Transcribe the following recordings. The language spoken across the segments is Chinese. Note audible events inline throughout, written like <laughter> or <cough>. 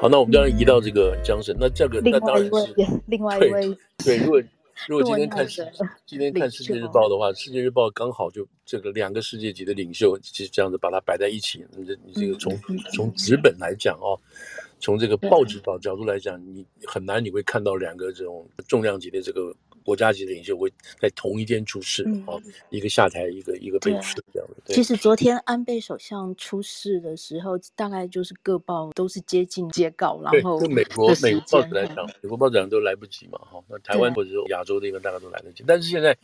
好，那我们当然移到这个江省，那这个那当然是另外一位，对，如果如果今天看今天看世界日报的话，世界日报刚好就这个两个世界级的领袖，其实这样子把它摆在一起，你这你这个从从纸本来讲哦，从这个报纸的角度来讲，你很难你会看到两个这种重量级的这个。国家级的领袖会在同一天出事，啊、嗯，一个下台，一个一个被刺这样的。其实昨天安倍首相出事的时候，大概就是各报都是接近接稿，然后对，美国美国报纸来讲，美国报纸都来不及嘛，哈。那台湾或者是亚洲地方大概都来得及，但是现在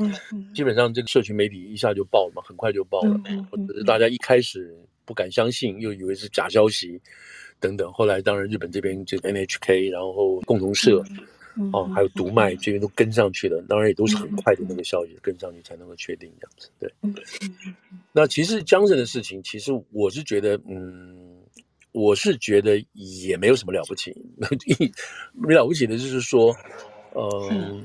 基本上这个社群媒体一下就爆了嘛，很快就爆了，或者是大家一开始不敢相信，又以为是假消息等等，后来当然日本这边就 NHK，然后共同社。嗯哦，还有读卖这边都跟上去了，当然也都是很快的那个消息跟上去才能够确定这样子。对，那其实江胜的事情，其实我是觉得，嗯，我是觉得也没有什么了不起，<laughs> 没了不起的就是说，呃，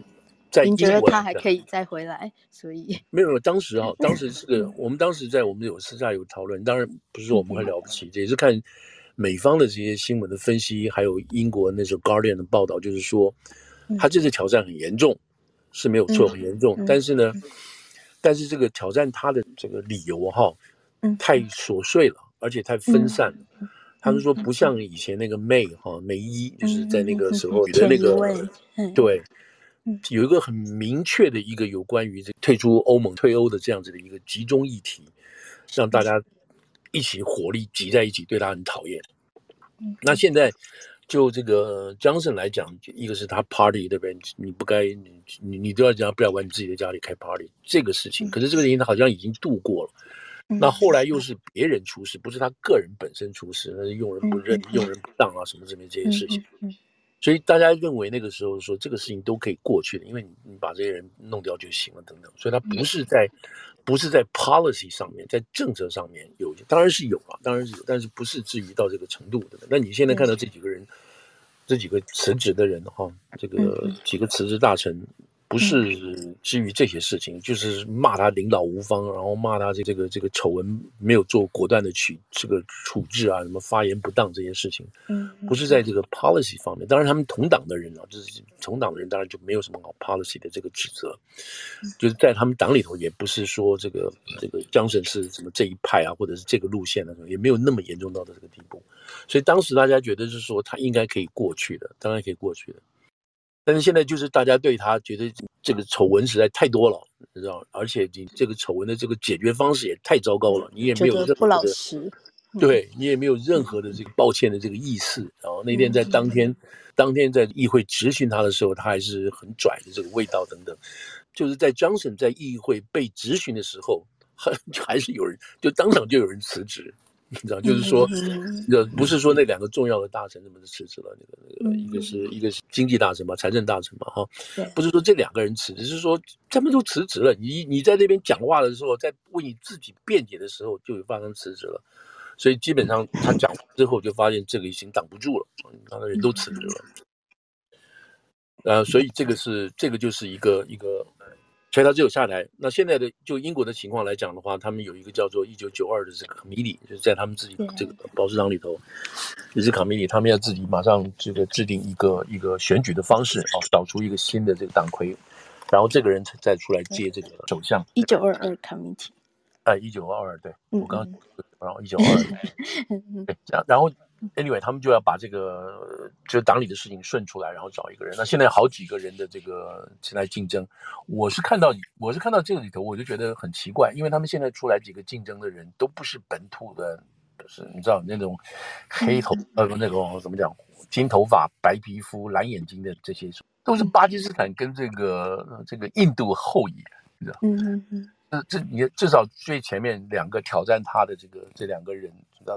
在你觉得他还可以再回来？所以没有，当时啊，<laughs> 当时是我们当时在我们有私下有讨论，当然不是说我们很了不起，也是看美方的这些新闻的分析，还有英国那时候《Guardian》的报道，就是说。他这次挑战很严重，是没有错，很严重。但是呢，但是这个挑战他的这个理由哈，太琐碎了，而且太分散了。他们说不像以前那个 May 哈梅伊，就是在那个时候的那个对，有一个很明确的一个有关于这退出欧盟、退欧的这样子的一个集中议题，让大家一起火力挤在一起，对他很讨厌。那现在。就这个江胜来讲，一个是他 party 对不对？你不该你你你都要讲，不要往你自己的家里开 party 这个事情。可是这个事情他好像已经度过了。那后来又是别人出事，不是他个人本身出事，那是用人不认、用人不当啊什么之类这些事情。所以大家认为那个时候说这个事情都可以过去的，因为你你把这些人弄掉就行了等等。所以他不是在。不是在 policy 上面，在政策上面有，当然是有啊，当然是有，但是不是至于到这个程度的。那你现在看到这几个人，这几个辞职的人哈，这个几个辞职大臣。不是基于这些事情，就是骂他领导无方，然后骂他这个这个丑闻没有做果断的取这个处置啊，什么发言不当这些事情，嗯，不是在这个 policy 方面。当然，他们同党的人啊，就是同党的人，当然就没有什么好 policy 的这个指责，就是在他们党里头，也不是说这个这个江省是什么这一派啊，或者是这个路线的，也没有那么严重到的这个地步。所以当时大家觉得是说他应该可以过去的，当然可以过去的。但是现在就是大家对他觉得这个丑闻实在太多了，你知道？而且你这个丑闻的这个解决方式也太糟糕了，你也没有任何的不老实，对你也没有任何的这个抱歉的这个意思。然后那天在当天，当天在议会质询他的时候，他还是很拽的这个味道等等。就是在 Johnson 在议会被质询的时候，<laughs> 还还是有人就当场就有人辞职。你知道，就是说，呃，不是说那两个重要的大臣怎么辞职了，那个那个，一个是一个是经济大臣嘛，财政大臣嘛，哈，不是说这两个人辞职，是说他们都辞职了。你你在那边讲话的时候，在为你自己辩解的时候，就有发生辞职了。所以基本上他讲之后，就发现这个已经挡不住了，那个人都辞职了。呃，所以这个是这个就是一个一个。所以他只有下台。那现在的就英国的情况来讲的话，他们有一个叫做一九九二的这个 committee，就是在他们自己这个保守党里头，也是 committee，他们要自己马上这个制定一个一个选举的方式啊，找出一个新的这个党魁，然后这个人才再出来接这个首相。一九二二 committee，哎，一九二二，对我刚刚，然后一九二二，<laughs> 对，然后。Anyway，他们就要把这个就是党里的事情顺出来，然后找一个人。那现在有好几个人的这个前来竞争，我是看到我是看到这个里头，我就觉得很奇怪，因为他们现在出来几个竞争的人都不是本土的，就是你知道那种黑头呃那种怎么讲金头发白皮肤蓝眼睛的这些，都是巴基斯坦跟这个这个印度后裔，你知道？嗯嗯嗯。这这你至少最前面两个挑战他的这个这两个人，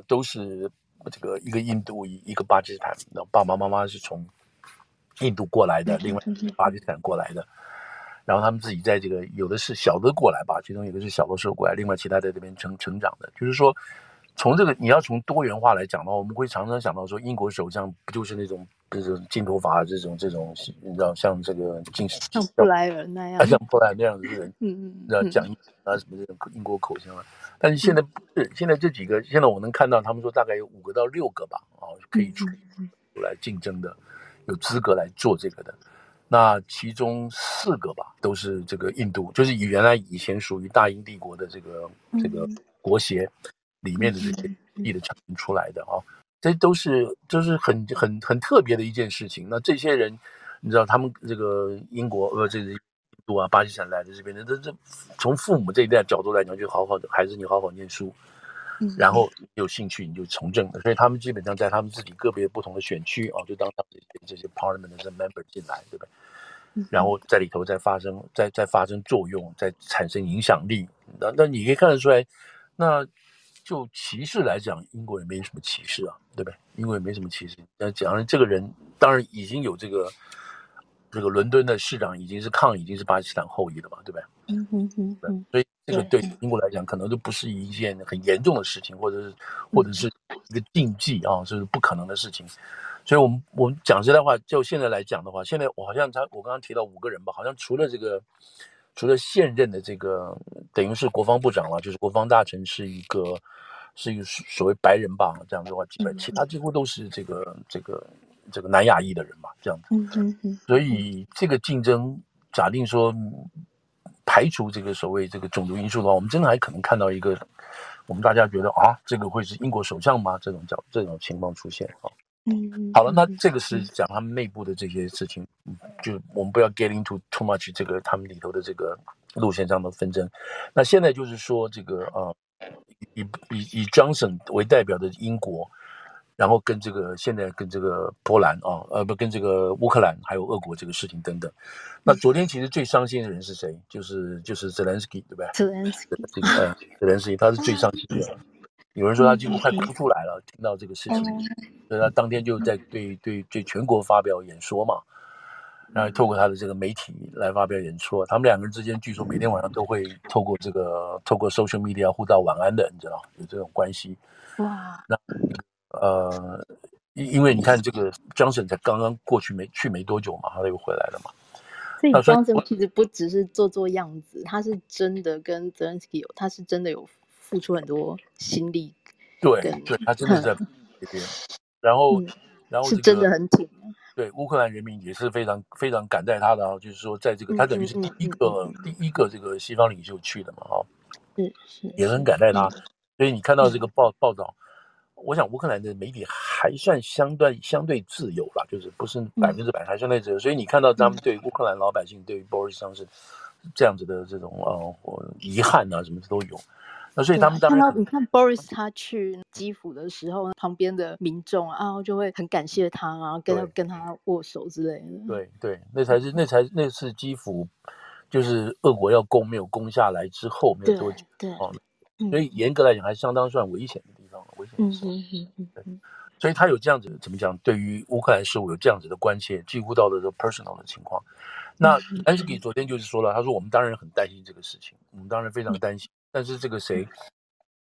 都是。这个一个印度一一个巴基斯坦，的爸爸妈妈是从印度过来的，另外巴基斯坦过来的，然后他们自己在这个有的是小的过来吧，其中有的是小的时候过来，另外其他在这边成成长的，就是说从这个你要从多元化来讲的话，我们会常常想到说英国首相不就是那种这种金头发这种这种你知道像这个金像布莱尔那样，像布莱尔那样的人，嗯嗯，你知道讲啊什么这种英国口腔啊。但是现在不是，现在这几个，现在我能看到他们说大概有五个到六个吧，啊，可以出，来竞争的，有资格来做这个的。那其中四个吧，都是这个印度，就是以原来以前属于大英帝国的这个这个国协里面的这些地的产生出来的啊，这都是就是很很很特别的一件事情。那这些人，你知道他们这个英国呃这个印度啊巴基斯坦来的这边的，这这从父母这一代角度来讲，就好好的孩子，你好好念书，然后有兴趣你就从政的，所以他们基本上在他们自己个别不同的选区啊，就当这些这些 parliament 的 member 进来，对不对？然后在里头再发生，再再发生作用，再产生影响力。那那你可以看得出来，那就歧视来讲，英国也没什么歧视啊，对不对？英国也没什么歧视。那讲这个人，当然已经有这个这个伦敦的市长已经是抗已经是巴基斯坦后裔了嘛，对不对？嗯哼哼哼。所以这个对英国来讲，可能都不是一件很严重的事情，或者是或者是一个禁忌啊，就是不可能的事情。所以，我们我们讲实在话，就现在来讲的话，现在我好像他我刚刚提到五个人吧，好像除了这个，除了现任的这个等于是国防部长了，就是国防大臣是一个是一个所谓白人吧，这样的话，基本其他几乎都是这个这个这个南亚裔的人嘛，这样子。嗯嗯嗯。所以这个竞争，假定说排除这个所谓这个种族因素的话，我们真的还可能看到一个，我们大家觉得啊，这个会是英国首相吗？这种叫这种情况出现啊。嗯，好了，那这个是讲他们内部的这些事情，就我们不要 get into too much 这个他们里头的这个路线上的纷争。那现在就是说，这个呃，以以以 Johnson 为代表的英国，然后跟这个现在跟这个波兰啊，呃不跟这个乌克兰还有俄国这个事情等等。那昨天其实最伤心的人是谁？就是就是 Zelensky 对不对？Zelensky 这个呃 Zelensky 他是最伤心的。有人说他几乎快哭出来了，嗯、听到这个事情，嗯、所以他当天就在对对对全国发表演说嘛，然后透过他的这个媒体来发表演说。他们两个人之间据说每天晚上都会透过这个透过 social media 互道晚安的，你知道有这种关系。哇，那呃，因因为你看这个 Johnson 才刚刚过去没去没多久嘛，他又回来了嘛。所以 Johnson 其实不只是做做样子，他是真的跟 Zelensky 有，他是真的有。付出很多心力，对对，他真的在这边，然后、嗯、然后、这个、是真的很挺。对乌克兰人民也是非常非常感戴他的啊，就是说在这个他等于是第一个、嗯嗯嗯、第一个这个西方领袖去的嘛，哈，是是，也很感戴他。嗯、所以你看到这个报报道，我想乌克兰的媒体还算相对相对自由吧，就是不是百分之百还相对自由。所以你看到他们对乌克兰老百姓对于 Boris Johnson 这样子的这种呃遗憾啊什么的都有。那所以他们当然看到你看 Boris 他去基辅的时候，旁边的民众啊就会很感谢他啊，跟他跟他握手之类的。对对，那才是那才那次基辅，就是俄国要攻没有攻下来之后没有多久，对，哦，所以严格来讲还相当算危险的地方，危险的时候。嗯嗯嗯对，所以他有这样子怎么讲？对于乌克兰事务有这样子的关切，几乎到了这 personal 的情况。那 Zelensky 昨天就是说了，他说我们当然很担心这个事情，我们当然非常担心。但是这个谁，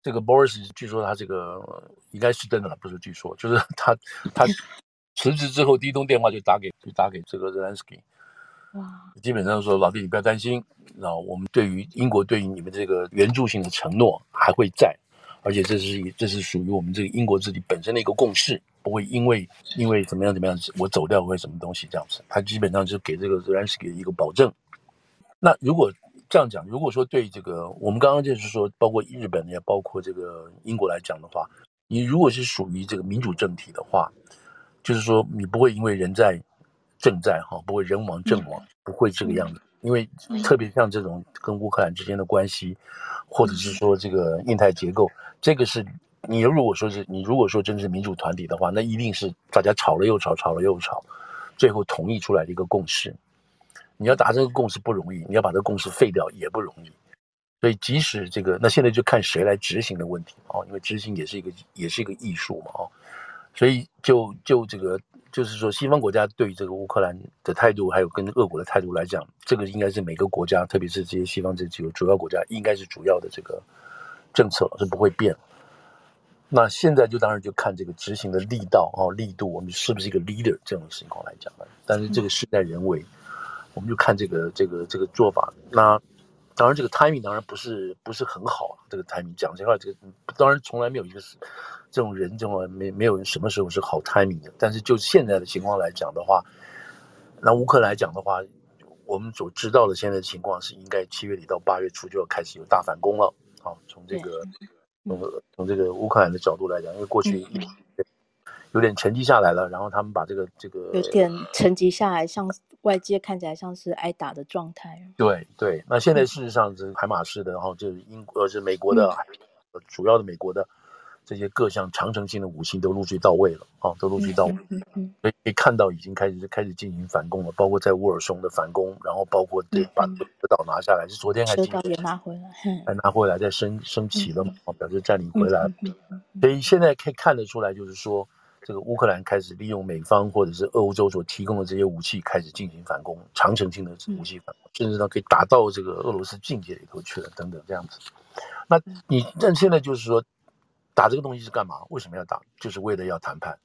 这个 Boris，据说他这个应该是真的了，不是据说，就是他他辞职之后第一通电话就打给就打给这个 Zelensky，哇，基本上说老弟你不要担心，然后我们对于英国对于你们这个援助性的承诺还会在，而且这是这是属于我们这个英国自己本身的一个共识，不会因为因为怎么样怎么样我走掉或者什么东西这样子，他基本上就给这个 Zelensky 一个保证。那如果这样讲，如果说对这个，我们刚刚就是说，包括日本也包括这个英国来讲的话，你如果是属于这个民主政体的话，就是说你不会因为人在政在哈，不会人亡政亡，不会这个样子。因为特别像这种跟乌克兰之间的关系，或者是说这个印太结构，这个是你如果说是你如果说真是民主团体的话，那一定是大家吵了又吵，吵了又吵，最后统一出来的一个共识。你要达成这个共识不容易，你要把这个共识废掉也不容易，所以即使这个，那现在就看谁来执行的问题哦，因为执行也是一个也是一个艺术嘛哦，所以就就这个就是说，西方国家对这个乌克兰的态度，还有跟俄国的态度来讲，这个应该是每个国家，特别是这些西方这几个主要国家，应该是主要的这个政策是不会变。那现在就当然就看这个执行的力道哦力度，我们是不是一个 leader 这种情况来讲了，但是这个事在人为。我们就看这个这个这个做法，那当然这个 timing 当然不是不是很好，这个 timing 讲这话，这个当然从来没有一个是这种人，这种没没有人什么时候是好 timing 的。但是就现在的情况来讲的话，那乌克兰来讲的话，我们所知道的现在的情况是，应该七月底到八月初就要开始有大反攻了。啊，从这个从从这个乌克兰的角度来讲，因为过去一有点沉寂下来了，然后他们把这个这个有点沉寂下来，像外界看起来像是挨打的状态。对对，那现在事实上是海马式的，然后就是英国呃是美国的，嗯、主要的美国的这些各项长城性的武器都陆续到位了啊，都陆续到位，嗯嗯、所以可以看到已经开始开始进行反攻了，包括在沃尔松的反攻，然后包括对把车岛拿下来，是昨天还车岛也拿回来，还拿回来再升升旗了嘛，表示占领回来，所以现在可以看得出来，就是说。这个乌克兰开始利用美方或者是欧洲所提供的这些武器，开始进行反攻，长程性的武器反攻，甚至呢可以打到这个俄罗斯境界里头去了，等等这样子。那你但现在就是说，打这个东西是干嘛？为什么要打？就是为了要谈判。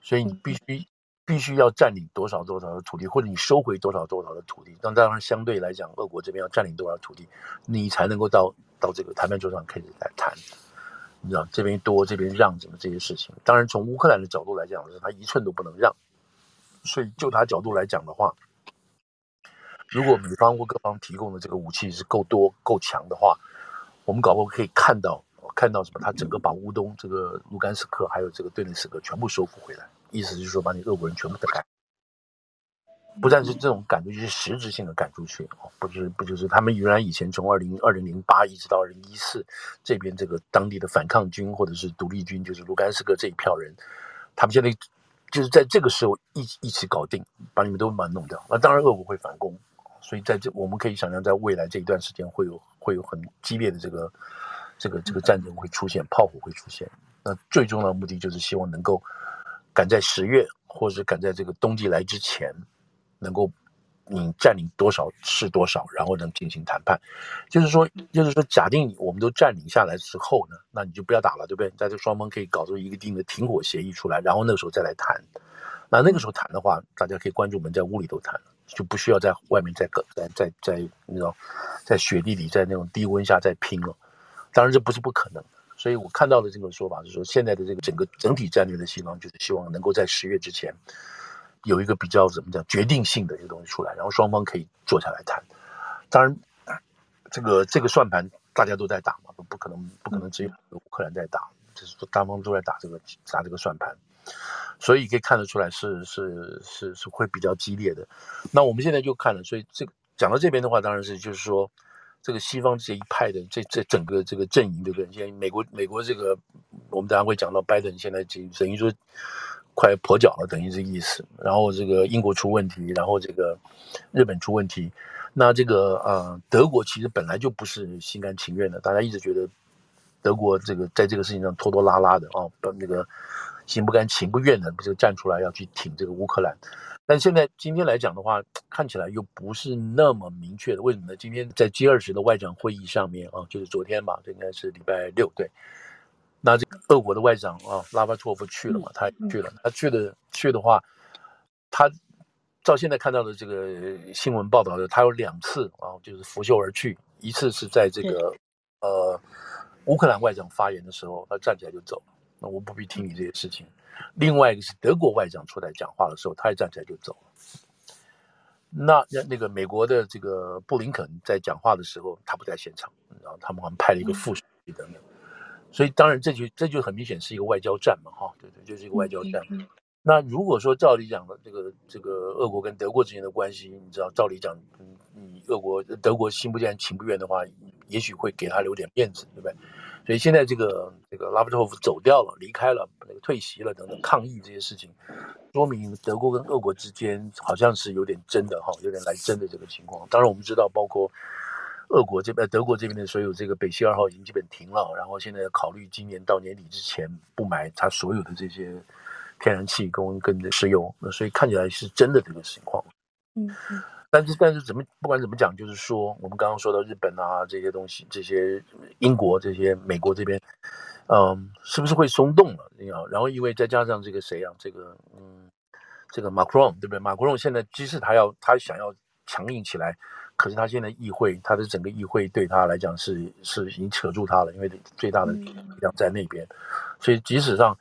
所以你必须必须要占领多少多少的土地，或者你收回多少多少的土地。那当然相对来讲，俄国这边要占领多少土地，你才能够到到这个谈判桌上开始来谈。你知道这边多这边让什么这些事情，当然从乌克兰的角度来讲，是他一寸都不能让。所以就他角度来讲的话，如果美方或各方提供的这个武器是够多够强的话，我们搞不好可以看到看到什么？他整个把乌东这个卢甘斯克还有这个顿涅茨克全部收复回来，意思就是说把你俄国人全部打开。不但是这种赶出去，是实质性的赶出去哦，不是不就是他们原来以前从二零二零零八一直到二零一四这边这个当地的反抗军或者是独立军，就是卢甘斯克这一票人，他们现在就是在这个时候一一起搞定，把你们都把弄掉。那当然俄国会反攻，所以在这我们可以想象，在未来这一段时间会有会有很激烈的这个这个这个战争会出现，炮火会出现。那最重要的目的就是希望能够赶在十月，或者是赶在这个冬季来之前。能够你占领多少是多少，然后能进行谈判，就是说，就是说，假定我们都占领下来之后呢，那你就不要打了，对不对？在这双方可以搞出一个定的停火协议出来，然后那个时候再来谈。那那个时候谈的话，大家可以关注我们在屋里头谈，就不需要在外面再搞，在在在那种，在雪地里，在那种低温下再拼了。当然这不是不可能，所以我看到的这个说法是说，现在的这个整个整体战略的希望就是希望能够在十月之前。有一个比较怎么讲决定性的一个东西出来，然后双方可以坐下来谈。当然，这个这个算盘大家都在打嘛，不可能不可能只有乌克兰在打，就是说单方都在打这个打这个算盘，所以可以看得出来是是是是会比较激烈的。那我们现在就看了，所以这个讲到这边的话，当然是就是说这个西方这一派的这这整个这个阵营对不对？现在美国美国这个我们等下会讲到拜登现在就等于说。快跛脚了，等于这个意思。然后这个英国出问题，然后这个日本出问题。那这个呃，德国其实本来就不是心甘情愿的，大家一直觉得德国这个在这个事情上拖拖拉拉的啊，把那个心不甘情不愿的，不就站出来要去挺这个乌克兰。但现在今天来讲的话，看起来又不是那么明确的。为什么呢？今天在 G 二十的外长会议上面啊，就是昨天吧，这应该是礼拜六对。那这个俄国的外长啊，拉巴托夫去了嘛？他去了，他去的去的话，他照现在看到的这个新闻报道的，他有两次啊，就是拂袖而去。一次是在这个呃乌克兰外长发言的时候，他站起来就走，那我不必听你这些事情。另外一个是德国外长出来讲话的时候，他也站起来就走。那那那个美国的这个布林肯在讲话的时候，他不在现场，然后他们好像派了一个副手等等。所以当然这就这就很明显是一个外交战嘛，哈，对对，就是一个外交战。那如果说照理讲的这个这个俄国跟德国之间的关系，你知道照理讲，你俄国德国心不甘情不愿的话，也许会给他留点面子，对不对？所以现在这个这个拉夫托夫走掉了，离开了，那个退席了等等抗议这些事情，说明德国跟俄国之间好像是有点真的哈，有点来真的这个情况。当然我们知道，包括。俄国这边、德国这边的所有这个北溪二号已经基本停了，然后现在考虑今年到年底之前不买它所有的这些天然气跟跟石油，那所以看起来是真的这个情况。嗯，但是但是怎么不管怎么讲，就是说我们刚刚说到日本啊这些东西，这些英国这些美国这边，嗯，是不是会松动了？你好然后因为再加上这个谁啊，这个嗯，这个马克龙对不对？马克龙现在即使他要他想要强硬起来。可是他现在议会，他的整个议会对他来讲是是已经扯住他了，因为最大的力量在那边，所以即使上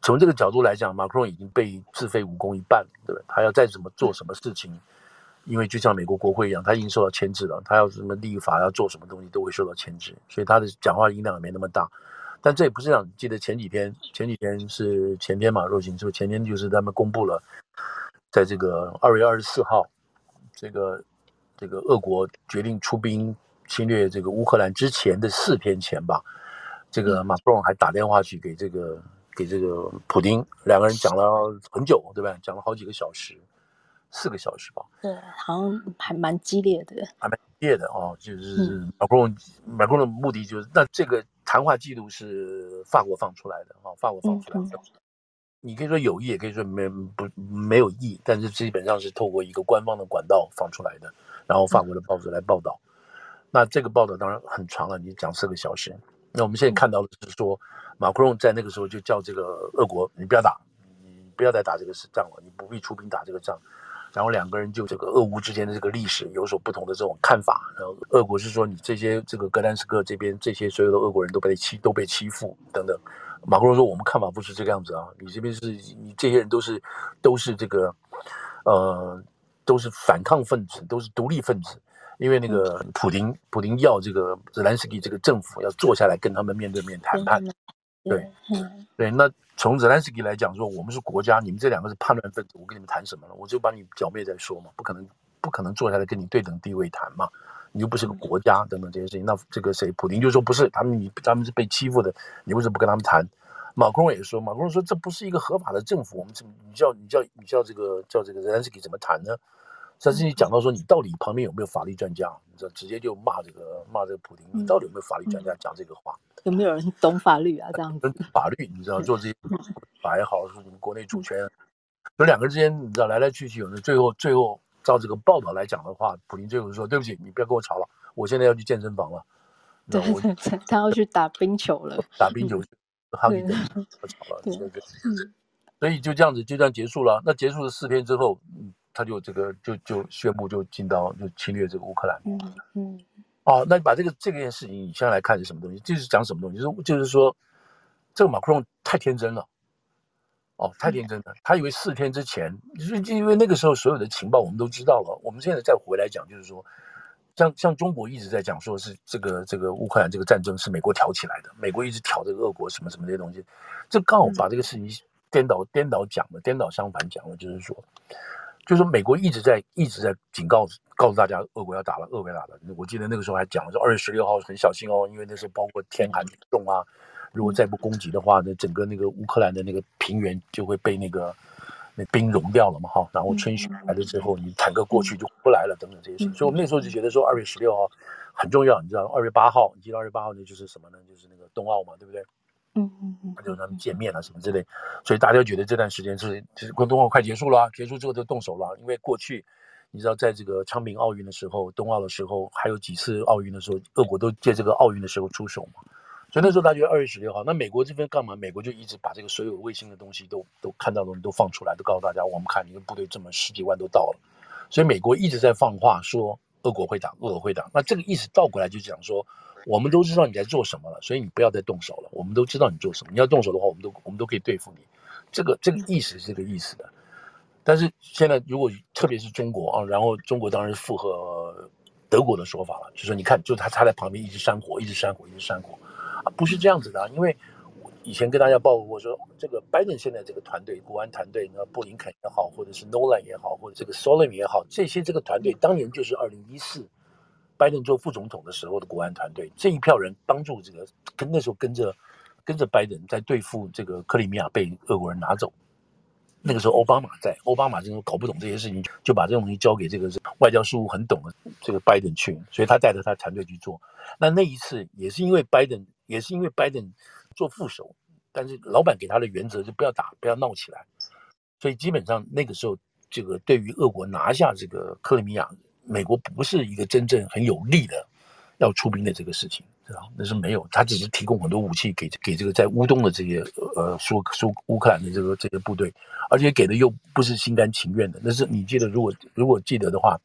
从这个角度来讲，马克龙已经被自废武功一半，对不对？他要再怎么做什么事情，因为就像美国国会一样，他已经受到牵制了，他要什么立法要做什么东西都会受到牵制，所以他的讲话音量也没那么大。但这也不是讲，记得前几天，前几天是前天嘛，若晴说前天就是他们公布了，在这个二月二十四号，这个。这个俄国决定出兵侵略这个乌克兰之前的四天前吧，这个马克龙还打电话去给这个给这个普丁，两个人讲了很久，对吧？讲了好几个小时，四个小时吧。对，好像还蛮激烈的。还蛮激烈的哦，就是马克龙，马克龙的目的就是，那这个谈话记录是法国放出来的啊，法国放出来的。嗯你可以说有意，也可以说没不没有意，但是基本上是透过一个官方的管道放出来的，然后法国的报纸来报道。那这个报道当然很长了，你讲四个小时。那我们现在看到的是说，马克龙在那个时候就叫这个俄国，你不要打，你不要再打这个仗了，你不必出兵打这个仗。然后两个人就这个俄乌之间的这个历史有所不同的这种看法。然后俄国是说，你这些这个格兰斯克这边这些所有的俄国人都被欺都被欺负等等。马克龙说：“我们看法不是这个样子啊，你这边是你这些人都是都是这个，呃，都是反抗分子，都是独立分子。因为那个普丁，普丁要这个泽连斯基这个政府要坐下来跟他们面对面谈判。对，对。那从泽连斯基来讲说，我们是国家，你们这两个是叛乱分子，我跟你们谈什么了？我就把你剿灭再说嘛，不可能，不可能坐下来跟你对等地位谈嘛。”你又不是个国家，等等这些事情，那这个谁？普丁就说不是，他们你他们是被欺负的，你为什么不跟他们谈？马克龙也说，马克龙说这不是一个合法的政府，我们怎么你叫你叫你叫这个叫这个泽连斯基怎么谈呢？甚至你讲到说你到底旁边有没有法律专家？你知道直接就骂这个骂这个普丁，你到底有没有法律专家讲这个话？有没有人懂法律啊？这样 <laughs> 子法律你知道做这些 <laughs> 法也好，说你们国内主权，有两个人之间你知道来来去去，有的最后最后。照这个报道来讲的话，普林最后说：“对不起，你不要跟我吵了，我现在要去健身房了。”对，他要去打冰球了。<laughs> 打冰球去，哈利德不吵了，对对对。所以就这样子，就这样结束了。那结束了四天之后，他就这个就就宣布就进到就侵略这个乌克兰。嗯嗯。哦，那你把这个这件事情，你现在来看是什么东西？就是讲什么东西？就是就是说，这个马克龙太天真了。哦，太天真了！他以为四天之前，就是因为那个时候所有的情报我们都知道了。我们现在再回来讲，就是说，像像中国一直在讲，说是这个这个乌克兰这个战争是美国挑起来的，美国一直挑这个俄国什么什么这些东西，这刚好把这个事情颠倒颠倒讲了，颠倒相反讲了，就是说，就是说美国一直在一直在警告告诉大家，俄国要打了，俄国要打了。我记得那个时候还讲了说，二月十六号很小心哦，因为那时候包括天寒地冻啊。如果再不攻击的话，那整个那个乌克兰的那个平原就会被那个那冰融掉了嘛，哈。然后春雪来了之后，你坦克过去就不来了，等等这些事情。所以我们那时候就觉得说，二月十六号很重要，你知道，二月八号，你记得二月八号那就是什么呢？就是那个冬奥嘛，对不对？嗯嗯嗯，就他们见面了什么之类。所以大家觉得这段时间是就是冬奥快结束了，结束之后就动手了。因为过去你知道，在这个昌平奥运的时候，冬奥的时候，还有几次奥运的时候，俄国都借这个奥运的时候出手嘛。所以那时候大约二月十六号，那美国这边干嘛？美国就一直把这个所有卫星的东西都都看到的东西都放出来，都告诉大家，我们看你的部队这么十几万都到了。所以美国一直在放话说俄国会打，俄国会打。那这个意思倒过来就讲说，我们都知道你在做什么了，所以你不要再动手了。我们都知道你做什么，你要动手的话，我们都我们都可以对付你。这个这个意思是这个意思的。但是现在如果特别是中国啊，然后中国当然是附和德国的说法了，就说你看，就他他在旁边一直煽火，一直煽火，一直煽火。不是这样子的啊，因为以前跟大家报过说，这个拜登现在这个团队，国安团队，那布林肯也好，或者是 Nolan 也好，或者这个 Sullivan 也好，这些这个团队当年就是二零一四拜登做副总统的时候的国安团队，这一票人帮助这个跟那时候跟着跟着拜登在对付这个克里米亚被俄国人拿走。那个时候奥巴马在，奥巴马这种搞不懂这些事情，就把这种东西交给这个外交事务很懂的这个拜登去，所以他带着他团队去做。那那一次也是因为拜登。也是因为拜登做副手，但是老板给他的原则就不要打，不要闹起来，所以基本上那个时候，这个对于俄国拿下这个克里米亚，美国不是一个真正很有利的要出兵的这个事情，知道？那是没有，他只是提供很多武器给给这个在乌东的这些呃说说乌克兰的这个这个部队，而且给的又不是心甘情愿的。那是你记得，如果如果记得的话，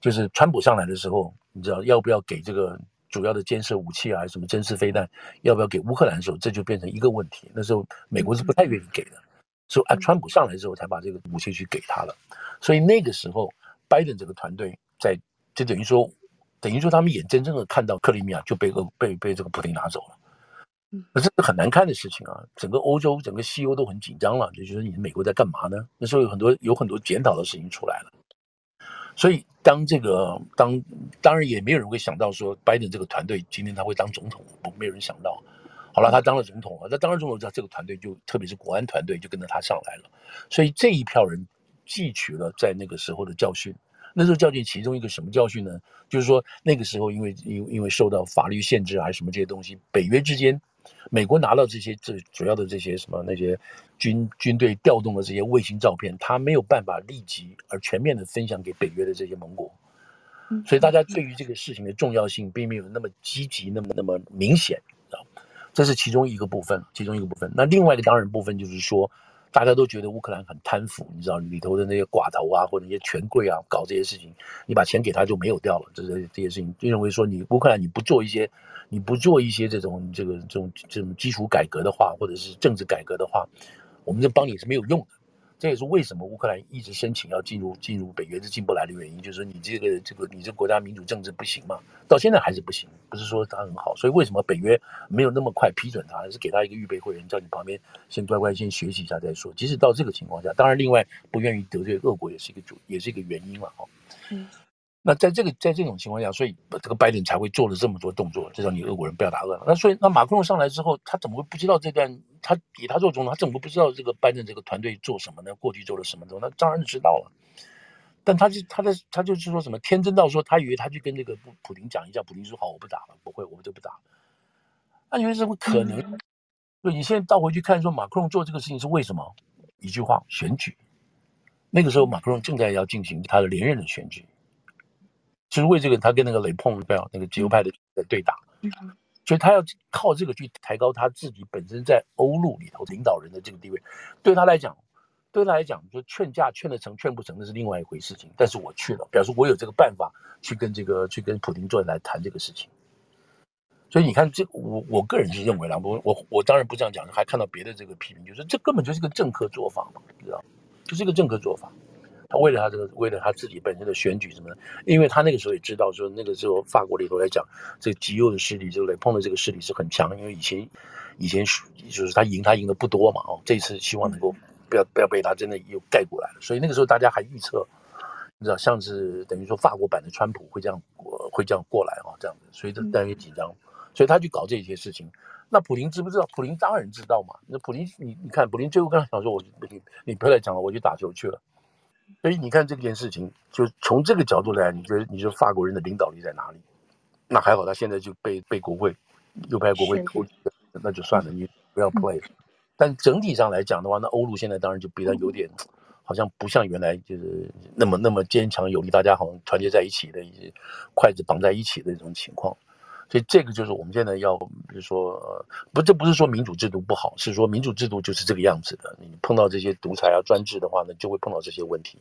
就是川普上来的时候，你知道要不要给这个主要的监视武器啊，还是什么监视飞弹，要不要给乌克兰的时候，这就变成一个问题。那时候美国是不太愿意给的，所以啊，川普上来之后才把这个武器去给他了。所以那个时候，拜登这个团队在就等于说，等于说他们眼睁睁的看到克里米亚就被俄被被这个普京拿走了。那这是很难看的事情啊！整个欧洲、整个西欧都很紧张了，就觉得你美国在干嘛呢？那时候有很多有很多检讨的事情出来了。所以当这个当当然也没有人会想到说，拜登这个团队今天他会当总统，不，没有人想到。好了，他当了总统了，那当了总统之后，这个团队就特别是国安团队就跟着他上来了。所以这一票人汲取了在那个时候的教训。那时候教训其中一个什么教训呢？就是说那个时候因为因因为受到法律限制还是什么这些东西，北约之间。美国拿到这些这主要的这些什么那些军军队调动的这些卫星照片，他没有办法立即而全面的分享给北约的这些盟国，所以大家对于这个事情的重要性并没有那么积极，那么那么明显，啊，这是其中一个部分，其中一个部分。那另外一个当然部分就是说。大家都觉得乌克兰很贪腐，你知道里头的那些寡头啊，或者那些权贵啊，搞这些事情，你把钱给他就没有掉了。这些这些事情，就认为说你乌克兰你不做一些，你不做一些这种这个这种这种基础改革的话，或者是政治改革的话，我们这帮你是没有用的。这也是为什么乌克兰一直申请要进入进入北约是进不来的原因，就是你这个这个你这国家民主政治不行嘛，到现在还是不行，不是说它很好，所以为什么北约没有那么快批准他，还是给他一个预备会员，叫你旁边先乖乖先学习一下再说。即使到这个情况下，当然另外不愿意得罪俄国也是一个主，也是一个原因了哈。嗯。那在这个在这种情况下，所以这个拜登才会做了这么多动作，就让你俄国人不要打俄。那所以那马克龙上来之后，他怎么会不知道这段？他以他做总统，他怎么会不知道这个拜登这个团队做什么呢？过去做了什么东西？那当然知道了。但他就他在他就是说什么天真到说，他以为他去跟这个普普林讲一下，普林说好，我不打了，不会，我们就不打。那你说怎么可能？嗯、对，你现在倒回去看，说马克龙做这个事情是为什么？一句话，选举。那个时候马克龙正在要进行他的连任的选举。就是为这个，他跟那个雷蓬不要那个自由派的在对打，所以他要靠这个去抬高他自己本身在欧陆里头领导人的这个地位。对他来讲，对他来讲，就劝架劝得成劝不成那是另外一回事情。但是我去了，表示我有这个办法去跟这个去跟普京坐来谈这个事情。所以你看，这我我个人是认为啦，我我我当然不这样讲，还看到别的这个批评，就是这根本就是个政客做法嘛，你知道，就是一个政客做法。他为了他这个，为了他自己本身的选举什么的，因为他那个时候也知道说，那个时候法国里头来讲，这个极右的势力，这个雷蓬的这个势力是很强，因为以前以前就是他赢，他赢的不多嘛，哦，这次希望能够不要不要被他真的又盖过来了，所以那个时候大家还预测，你知道，像是等于说法国版的川普会这样会这样过来啊，这样子，所以这当然也紧张，所以他去搞这些事情。那普林知不知道？普林当然知道嘛。那普林，你你看，普林最后跟他讲说，我你你不要来讲了，我去打球去了。所以你看这件事情，就从这个角度来，你觉得你说法国人的领导力在哪里？那还好，他现在就被被国会右派国会投，那就算了，你不要 play。但整体上来讲的话，那欧陆现在当然就比较有点，好像不像原来就是那么那么坚强有力，大家好像团结在一起的，一些筷子绑在一起的这种情况。所以这个就是我们现在要，比如说，不，这不是说民主制度不好，是说民主制度就是这个样子的。你碰到这些独裁啊、专制的话呢，就会碰到这些问题。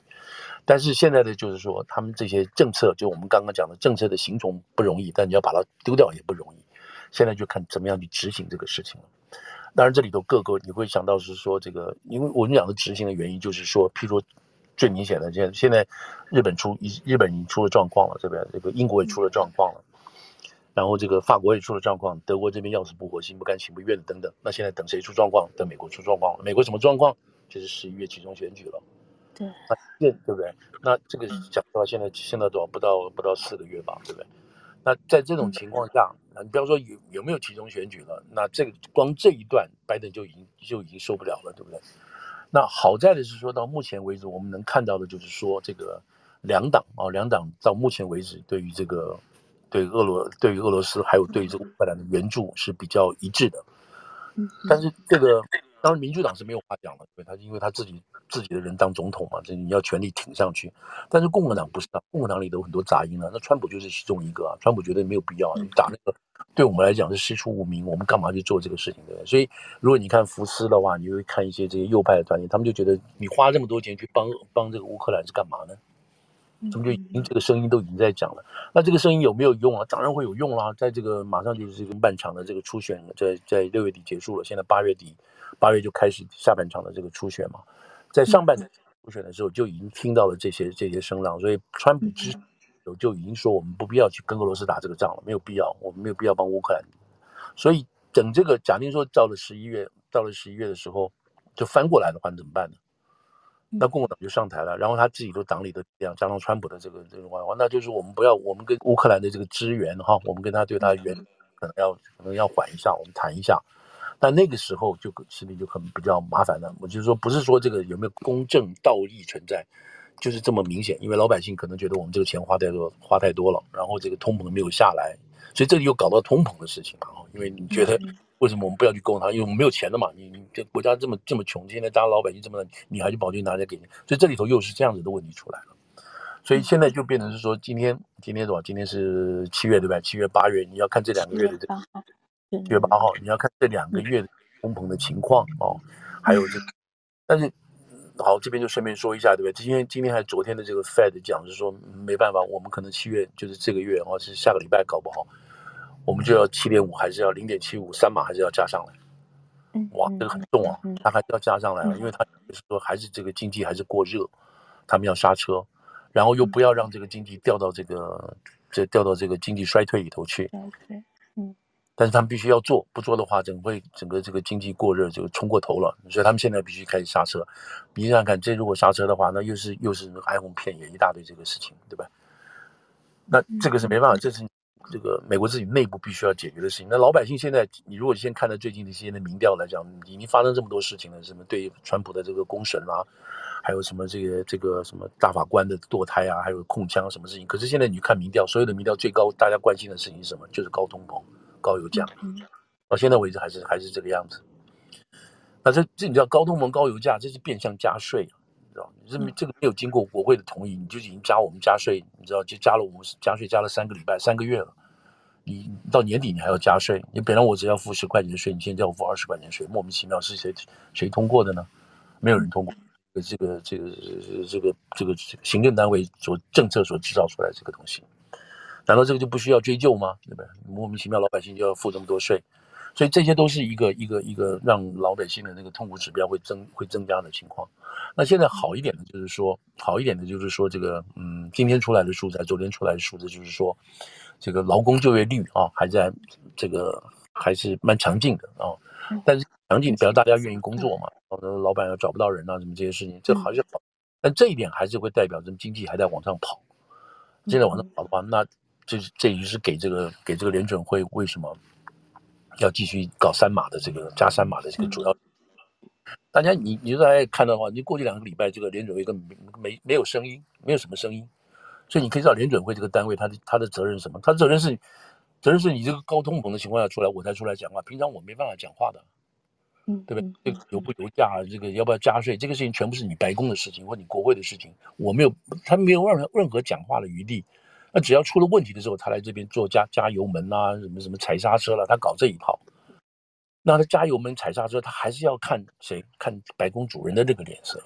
但是现在的就是说，他们这些政策，就我们刚刚讲的政策的形成不容易，但你要把它丢掉也不容易。现在就看怎么样去执行这个事情了。当然，这里头各个你会想到是说这个，因为我们讲的执行的原因就是说，譬如说最明显的，现现在日本出日本已经出了状况了，这边这个英国也出了状况了。然后这个法国也出了状况，德国这边要死不活、心不甘情不愿的等等。那现在等谁出状况？等美国出状况了。美国什么状况？就是十一月集中选举了。对，那对不对？那这个讲实话，现在现在多少？不到不到四个月吧，对不对？那在这种情况下，那你不要说有有没有集中选举了，那这个光这一段，拜登就已经就已经受不了了，对不对？那好在的是说到目前为止，我们能看到的就是说，这个两党啊，两党到目前为止对于这个。对俄罗对于俄罗斯还有对于这个乌克兰的援助是比较一致的，但是这个当然民主党是没有话讲了，对他因为他自己自己的人当总统嘛，这你要全力挺上去。但是共和党不是，共和党里头有很多杂音啊，那川普就是其中一个啊，川普觉得没有必要，你打那个对我们来讲是师出无名，我们干嘛去做这个事情对不对？所以如果你看福斯的话，你会看一些这些右派的团体，他们就觉得你花这么多钱去帮帮这个乌克兰是干嘛呢？这么就已经这个声音都已经在讲了。那这个声音有没有用啊？当然会有用啦。在这个马上就是这个半场的这个初选，在在六月底结束了，现在八月底八月就开始下半场的这个初选嘛。在上半场初选的时候就已经听到了这些这些声浪，所以川普之有就已经说我们不必要去跟俄罗斯打这个仗了，没有必要，我们没有必要帮乌克兰。所以等这个假定说到了十一月，到了十一月的时候就翻过来的话，怎么办呢？那共和党就上台了，然后他自己都党里的这样加上川普的这个这个话，那就是我们不要我们跟乌克兰的这个支援哈，我们跟他对他援可能要可能要缓一下，我们谈一下。但那个时候就事情就很比较麻烦了。我就是说，不是说这个有没有公正道义存在，就是这么明显。因为老百姓可能觉得我们这个钱花太多花太多了，然后这个通膨没有下来，所以这里又搞到通膨的事情了。因为你觉得为什么我们不要去供他？因为我们没有钱了嘛。你你这国家这么这么穷，现在大家老百姓这么，你还去保证拿来给你？所以这里头又是这样子的问题出来了。所以现在就变成是说，今天今天是吧？今天是七月对吧？七月八月，你要看这两个月的这个。七月八号，你要看这两个月的通膨的情况哦，还有这个，但是好，这边就顺便说一下，对不对？今天今天还昨天的这个 Fed 讲是说没办法，我们可能七月就是这个月哦，是下个礼拜搞不好，我们就要七点五，还是要零点七五，三码还是要加上来。哇，这个很重啊，他还是要加上来啊，因为他就是说还是这个经济还是过热，他们要刹车，然后又不要让这个经济掉到这个这掉到这个经济衰退里头去。但是他们必须要做，不做的话，整会整个这个经济过热就冲过头了，所以他们现在必须开始刹车。你想想看，这如果刹车的话，那又是又是哀鸿遍野一大堆这个事情，对吧？那这个是没办法，这是这个美国自己内部必须要解决的事情。那老百姓现在，你如果先看到最近的一些的民调来讲，已经发生这么多事情了，什么对川普的这个公审啊，还有什么这个这个什么大法官的堕胎啊，还有控枪什么事情。可是现在你看民调，所有的民调最高，大家关心的事情是什么？就是高通膨。高油价，嗯到现在为止还是还是这个样子。那这这你知道高通膨高油价，这是变相加税，你知道？这这个没有经过国会的同意，你就已经加我们加税，你知道？就加了我们加税加了三个礼拜三个月了。你到年底你还要加税，你本来我只要付十块钱的税，你现在要付二十块钱税，莫名其妙是谁谁通过的呢？没有人通过。这个这个这个这个行政单位所政策所制造出来这个东西。难道这个就不需要追究吗？对不对？莫名其妙，老百姓就要付这么多税，所以这些都是一个一个一个让老百姓的那个痛苦指标会增会增加的情况。那现在好一点的就是说，好一点的就是说，这个嗯，今天出来的数字，昨天出来的数字就是说，这个劳工就业率啊，还在这个还是蛮强劲的啊。但是强劲只要大家愿意工作嘛，好多老板要找不到人啊，什么这些事情，这还是好。但这一点还是会代表着经济还在往上跑。现在往上跑的话，那。这这也就是给这个给这个联准会为什么要继续搞三马的这个加三马的这个主要，大家你你大家看到的话，你过去两个礼拜这个联准会根本没没没有声音，没有什么声音，所以你可以知道联准会这个单位它的它的责任是什么？它的责任是责任是你这个高通膨的情况下出来我才出来讲话，平常我没办法讲话的，嗯，对不对？这个油不油价，这个要不要加税，这个事情全部是你白宫的事情或你国会的事情，我没有，他没有任何任何讲话的余地。那只要出了问题的时候，他来这边做加加油门啊，什么什么踩刹车了，他搞这一套。那他加油门踩刹车，他还是要看谁看白宫主人的这个脸色。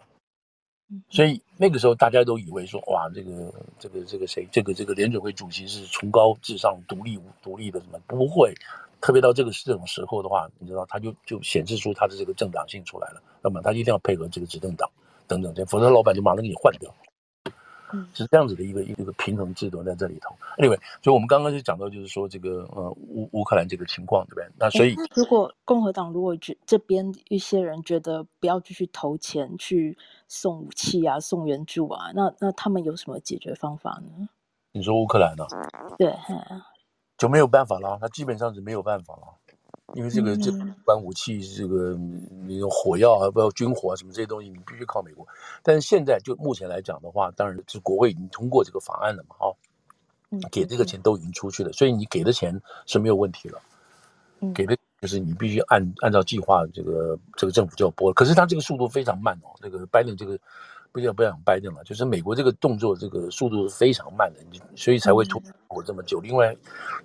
所以那个时候大家都以为说，哇，这个这个这个谁，这个这个联准会主席是崇高至上、独立独立的什么？不会，特别到这个这种时候的话，你知道，他就就显示出他的这个政党性出来了。那么他一定要配合这个执政党等等这，否则老板就马上给你换掉。是这样子的一个一个平衡制度在这里头。Anyway，所以我们刚刚就讲到，就是说这个呃乌乌克兰这个情况，对不对？那所以如果共和党如果觉这边一些人觉得不要继续投钱去送武器啊、送援助啊，那那他们有什么解决方法呢？你说乌克兰呢？对，就没有办法了，他基本上是没有办法了。因为这个这关武器，这个你用火药啊，不要军火啊，什么这些东西，你必须靠美国。但是现在就目前来讲的话，当然是国会已经通过这个法案了嘛，哦，给这个钱都已经出去了，所以你给的钱是没有问题了。给的就是你必须按按照计划，这个这个政府就要拨。可是他这个速度非常慢哦，这个拜登这个。不要不要讲拜登了，就是美国这个动作，这个速度是非常慢的，所以才会拖我这么久。另外，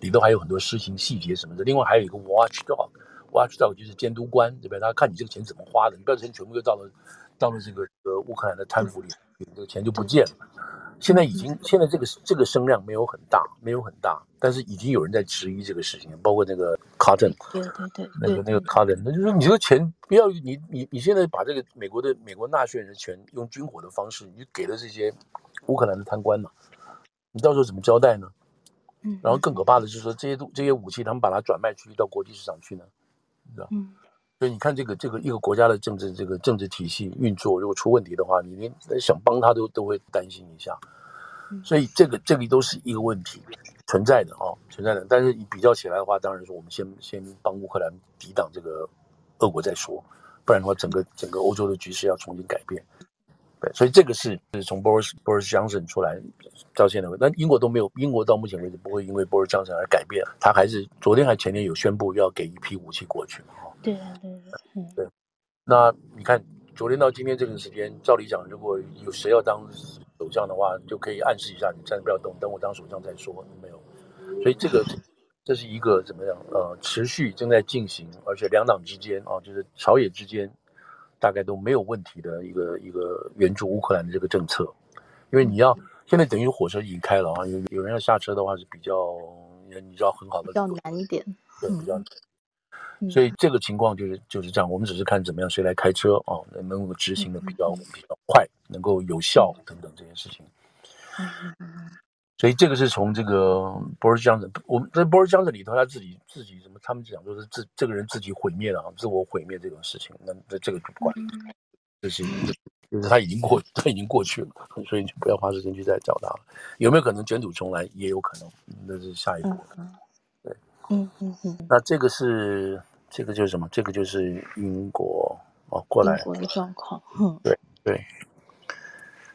里头还有很多事情细节什么的。另外还有一个 watchdog，watchdog 就是监督官，对不对？他看你这个钱怎么花的，你不要钱全部又到了到了这个呃乌克兰的贪腐里，这个钱就不见了。现在已经现在这个这个声量没有很大，没有很大，但是已经有人在质疑这个事情，包括那个 Cotton，对对对，那个那个 Cotton，那就是你这个钱不要你你你现在把这个美国的美国纳税人的钱用军火的方式，你给了这些乌克兰的贪官嘛，你到时候怎么交代呢？嗯，然后更可怕的就是说这些这些武器他们把它转卖出去到国际市场去呢，你知道？嗯。所以你看，这个这个一个国家的政治这个政治体系运作，如果出问题的话，你连想帮他都都会担心一下。所以这个这个都是一个问题存在的哦，存在的。但是你比较起来的话，当然是我们先先帮乌克兰抵挡这个俄国再说，不然的话，整个整个欧洲的局势要重新改变。对，所以这个是是从 Boris Boris Johnson 出来到现在，但英国都没有，英国到目前为止不会因为 Boris Johnson 而改变，他还是昨天还前天有宣布要给一批武器过去。对对对，嗯，对。那你看，昨天到今天这个时间，照理讲，如果有谁要当首相的话，就可以暗示一下，你暂时不要动，等我当首相再说。所以这个这是一个怎么样？呃，持续正在进行，而且两党之间啊，就是朝野之间，大概都没有问题的一个一个援助乌克兰的这个政策。因为你要现在等于火车已经开了啊，有有人要下车的话是比较，你知道很好的，比较难一点，对，比较难。所以这个情况就是就是这样，我们只是看怎么样谁来开车啊，能能够执行的比较比较快，能够有效等等这件事情。所以这个是从这个 Boris Johnson，我们在 Boris Johnson 里头，他自己自己什么，他们讲说是自这个人自己毁灭了啊，自我毁灭这种事情，那这这个就不管，这是就是他已经过他已经过去了，所以你就不要花时间去再找他了。有没有可能卷土重来？也有可能，那是下一步。对，嗯嗯嗯。那这个是。这个就是什么？这个就是英国哦，过来。英国的状况，嗯，对对。